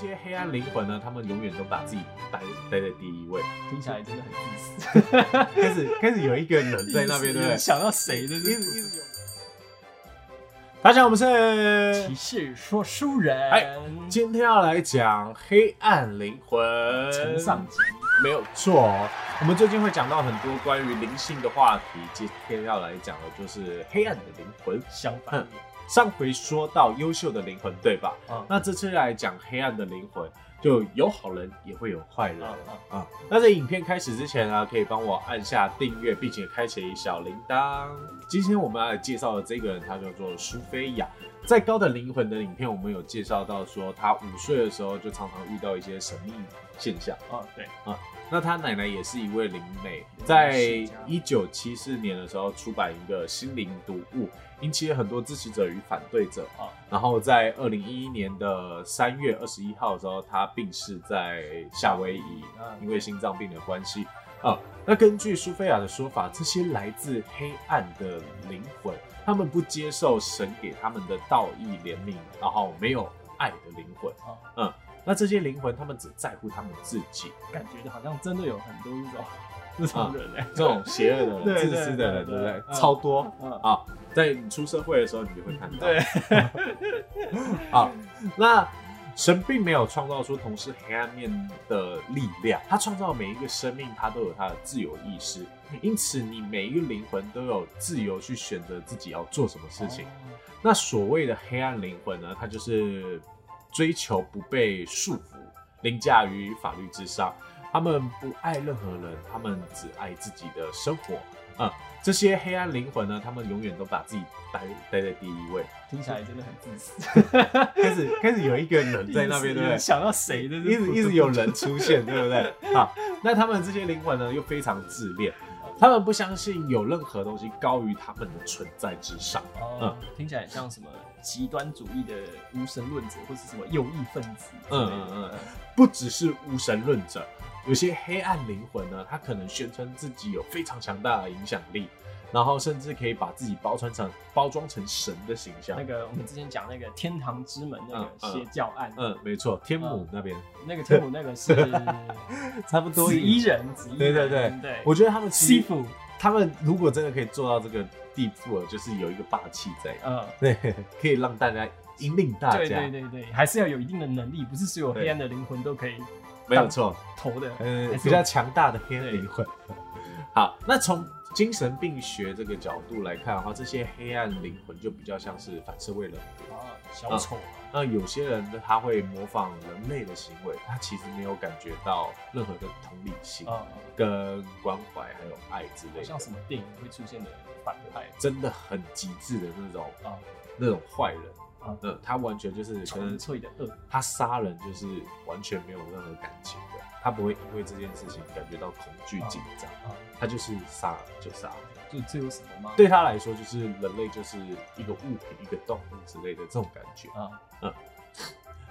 些黑暗灵魂呢，他们永远都把自己摆摆在第一位，听起来真的很自私。开始开始有一个人在那边，对不对？想到谁的？一直一直有。大家好，我们是骑士说书人。哎，今天要来讲黑暗灵魂承上集，没有错。我们最近会讲到很多关于灵性的话题，今天要来讲的就是黑暗的灵魂。相反，上回说到优秀的灵魂，对吧？啊，那这次来讲黑暗的灵魂，就有好人也会有坏人啊。那在影片开始之前呢，可以帮我按下订阅，并且开启小铃铛。今天我们要来介绍的这个人，他叫做苏菲亚。在高的灵魂的影片，我们有介绍到说，他五岁的时候就常常遇到一些神秘现象。啊，对啊。那他奶奶也是一位灵媒，在一九七四年的时候出版一个心灵读物，引起了很多支持者与反对者啊。然后在二零一一年的三月二十一号的时候，他病逝在夏威夷，因为心脏病的关系啊。那根据苏菲亚的说法，这些来自黑暗的灵魂，他们不接受神给他们的道义怜悯，然后没有爱的灵魂啊，嗯。那这些灵魂，他们只在乎他们自己，感觉好像真的有很多这种这种人哎，这种邪恶的人、自私的人，对不对？超多啊！在你出社会的时候，你就会看到。对，好，那神并没有创造出同是黑暗面的力量，他创造每一个生命，他都有他的自由意识，因此你每一个灵魂都有自由去选择自己要做什么事情。那所谓的黑暗灵魂呢，它就是。追求不被束缚，凌驾于法律之上。他们不爱任何人，他们只爱自己的生活。嗯，这些黑暗灵魂呢，他们永远都把自己摆待在第一位。听起来真的很自私。开始开始有一个人在那边，对不对？想到谁的？一直一直有人出现，对不对？好，那他们这些灵魂呢，又非常自恋。他们不相信有任何东西高于他们的存在之上。嗯，听起来像什么极端主义的无神论者，或是什么右翼分子。嗯嗯嗯，不只是无神论者，有些黑暗灵魂呢，他可能宣称自己有非常强大的影响力。然后甚至可以把自己包装成包装成神的形象。那个我们之前讲那个天堂之门那个邪教案，嗯，没错，天母那边那个天母那个是 差不多紫衣人，对对对对。我觉得他们欺负他们，如果真的可以做到这个地步了，就是有一个霸气在，嗯，对，可以让大家引领大家。对对对对，还是要有一定的能力，不是所有黑暗的灵魂都可以。没有错，投的，嗯，比较强大的黑暗灵魂。好，那从。精神病学这个角度来看的话，这些黑暗灵魂就比较像是反社会人格。啊，小丑。那有些人呢，他会模仿人类的行为，他其实没有感觉到任何的同理心、跟关怀还有爱之类的。像什么电影会出现的反派，真的很极致的那种啊，那种坏人。啊，嗯，他完全就是纯粹的恶，他杀人就是完全没有任何感情的。他不会因为这件事情感觉到恐惧紧张，他就是杀就杀，就这有什么吗？对他来说，就是人类就是一个物品、一个动物之类的这种感觉啊，嗯。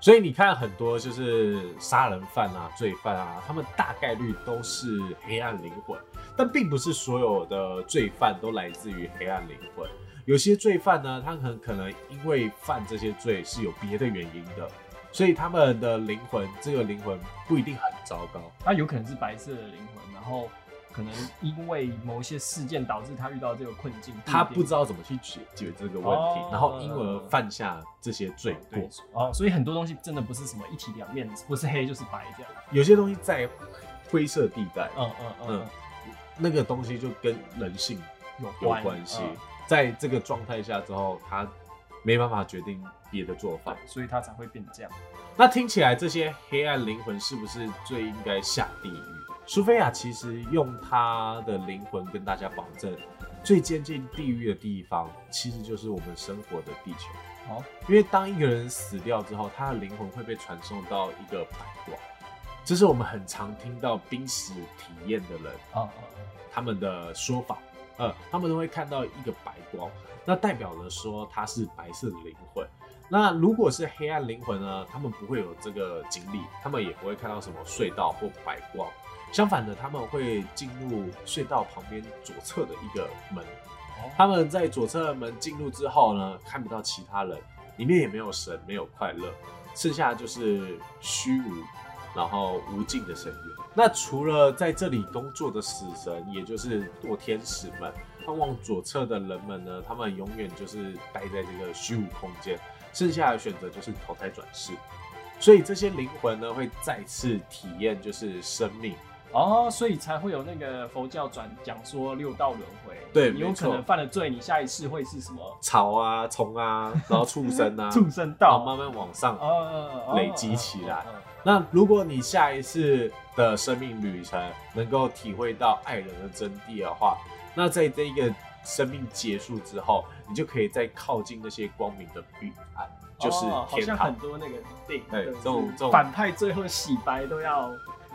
所以你看很多就是杀人犯啊、罪犯啊，他们大概率都是黑暗灵魂，但并不是所有的罪犯都来自于黑暗灵魂。有些罪犯呢，他很可能因为犯这些罪是有别的原因的。所以他们的灵魂，这个灵魂不一定很糟糕，他有可能是白色的灵魂，然后可能因为某一些事件导致他遇到这个困境，他不知道怎么去解决这个问题，然后因而犯下这些罪过。哦，所以很多东西真的不是什么一体两面，不是黑就是白这样。有些东西在灰色地带，嗯嗯嗯，那个东西就跟人性有关系，在这个状态下之后，他。没办法决定别的做法，所以他才会变这样。那听起来这些黑暗灵魂是不是最应该下地狱？苏菲亚其实用她的灵魂跟大家保证，最接近地狱的地方其实就是我们生活的地球。哦，因为当一个人死掉之后，他的灵魂会被传送到一个白光，这是我们很常听到濒死体验的人啊，他们的说法。呃，他们都会看到一个白光，那代表着说它是白色的灵魂。那如果是黑暗灵魂呢？他们不会有这个经历，他们也不会看到什么隧道或白光。相反的，他们会进入隧道旁边左侧的一个门。他们在左侧门进入之后呢，看不到其他人，里面也没有神，没有快乐。剩下就是虚无，然后无尽的深渊。那除了在这里工作的死神，也就是堕天使们，通往左侧的人们呢，他们永远就是待在这个虚无空间，剩下的选择就是投胎转世。所以这些灵魂呢，会再次体验就是生命。哦，所以才会有那个佛教转讲说六道轮回。对你有可能犯了罪，你下一次会是什么？草啊、虫啊，然后畜生啊，畜生然后道。慢慢往上哦累积起来。哦哦哦哦那如果你下一次的生命旅程能够体会到爱人的真谛的话，那在这一个生命结束之后，你就可以再靠近那些光明的彼岸，就是哦好天堂像很。多那个电影，对这种这种反派最后洗白都要，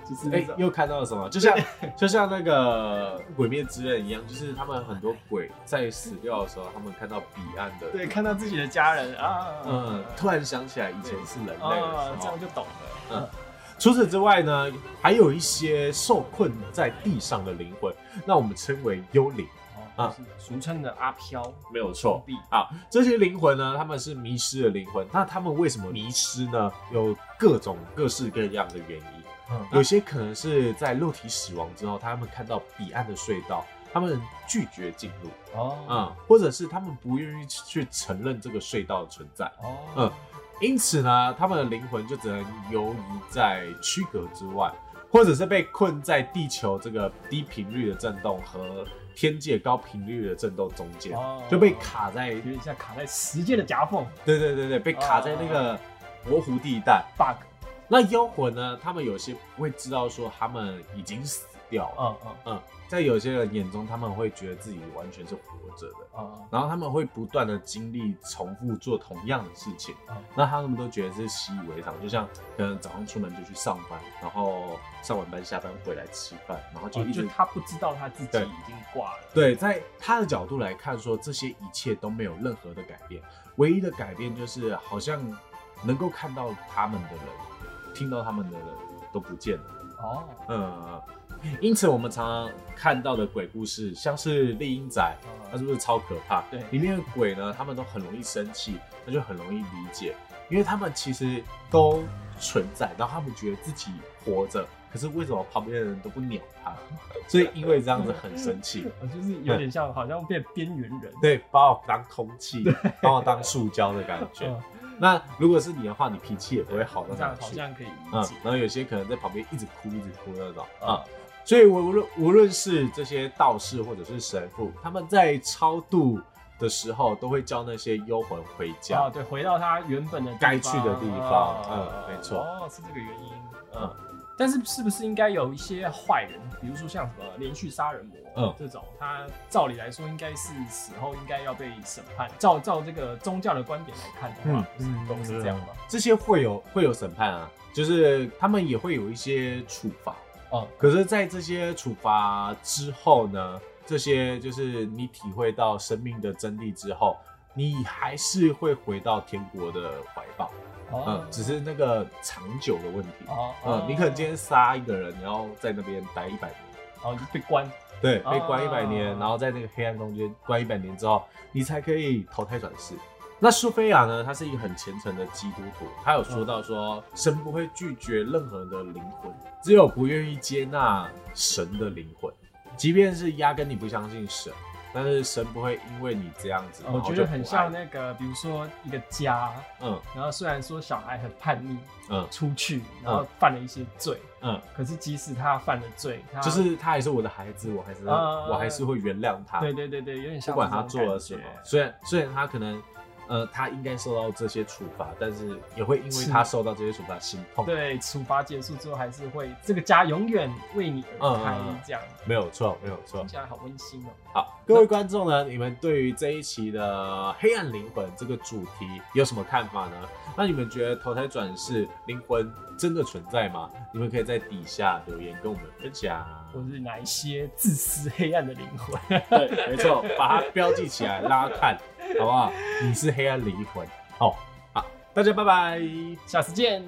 就是哎、又看到了什么？就像 就像那个《鬼灭之刃》一样，就是他们很多鬼在死掉的时候，他们看到彼岸的，对看到自己的家人啊，嗯，突然想起来以前是人类的啊，时候这样。就懂了。嗯除此之外呢，还有一些受困在地上的灵魂，那我们称为幽灵。哦，啊俗称的阿飘，没有错啊，这些灵魂呢，他们是迷失的灵魂。那他们为什么迷失呢？有各种各式各样的原因。嗯。有些可能是在肉体死亡之后，他们看到彼岸的隧道，他们拒绝进入，哦，嗯，或者是他们不愿意去承认这个隧道的存在，哦，嗯，因此呢，他们的灵魂就只能游移在躯壳之外，或者是被困在地球这个低频率的震动和天界高频率的震动中间，哦。就被卡在，有点像卡在时间的夹缝。对对对对，被卡在那个模糊地带。bug，那妖魂呢，他们有些会知道说他们已经死掉了，嗯嗯。嗯，在有些人眼中，他们会觉得自己完全是活着的。嗯，然后他们会不断的经历重复做同样的事情，嗯。那他们都觉得是习以为常，就像可能早上出门就去上班，然后上完班下班回来吃饭，然后就一直、哦就他不知道他自己已经挂了，对，在他的角度来看说，这些一切都没有任何的改变，唯一的改变就是好像能够看到他们的人，听到他们的人都不见了。哦，嗯，因此我们常常看到的鬼故事，像是丽英仔，它是不是超可怕？对里面的鬼呢，他们都很容易生气，那就很容易理解，因为他们其实都存在，然后他们觉得自己活着，可是为什么旁边的人都不鸟他？所以因为这样子很生气，呃就是有点像好像变边缘人，对，把我当空气，把我当塑胶的感觉。嗯，那如果是你的话，你脾气也不会好到这样好。像可以理嗯解，，然后有些可能在旁边一直哭一直哭那种啊啊，，所以无论无论是这些道士或者是神父，他们在超度的时候，都会叫那些幽魂回家。啊，对，回到他原本的该去的地方啊嗯没错哦，是这个原因，嗯嗯。但是是不是应该有一些坏人，比如说像什么连续杀人魔，嗯这种，他照理来说应该是死后应该要被审判。照照这个宗教的观点来看的话，嗯都是这样吗？这些会有会有审判啊，就是他们也会有一些处罚。哦，可是，在这些处罚之后呢，这些就是你体会到生命的真谛之后，你还是会回到天国的怀抱。哦嗯，只是那个长久的问题。哦嗯，你可能今天杀一个人，然后在那边待一百年，哦就被关，对，哦被关一百年，然后在那个黑暗中间关一百年之后，你才可以投胎转世。那苏菲亚呢？她是一个很虔诚的基督徒，她有说到说，神不会拒绝任何的灵魂，只有不愿意接纳神的灵魂，即便是压根你不相信神，但是神不会因为你这样子，我觉得很像那个，比如说一个家，嗯。然后虽然说小孩很叛逆，嗯出去然后犯了一些罪，嗯，可是即使他犯了罪，他就是他还是我的孩子，我还是、啊我还是会原谅他，对对对对，有点像不管他做了什么虽然虽然他可能，呃，他应该受到这些处罚，但是也会因为他受到这些处罚心痛。，对，处罚结束之后还是会这个家永远为你而开嗯嗯嗯，这样没有错，没有错听。起来好温馨哦。好，各位观众呢，你们对于这一期的黑暗灵魂这个主题有什么看法呢？那你们觉得投胎转世灵魂真的存在吗？你们可以在底下留言跟我们分享。或是哪一些自私黑暗的灵魂？对，没错，把它标记起来，拉看，好不好？你是黑暗灵魂。好，好，大家拜拜。下次见。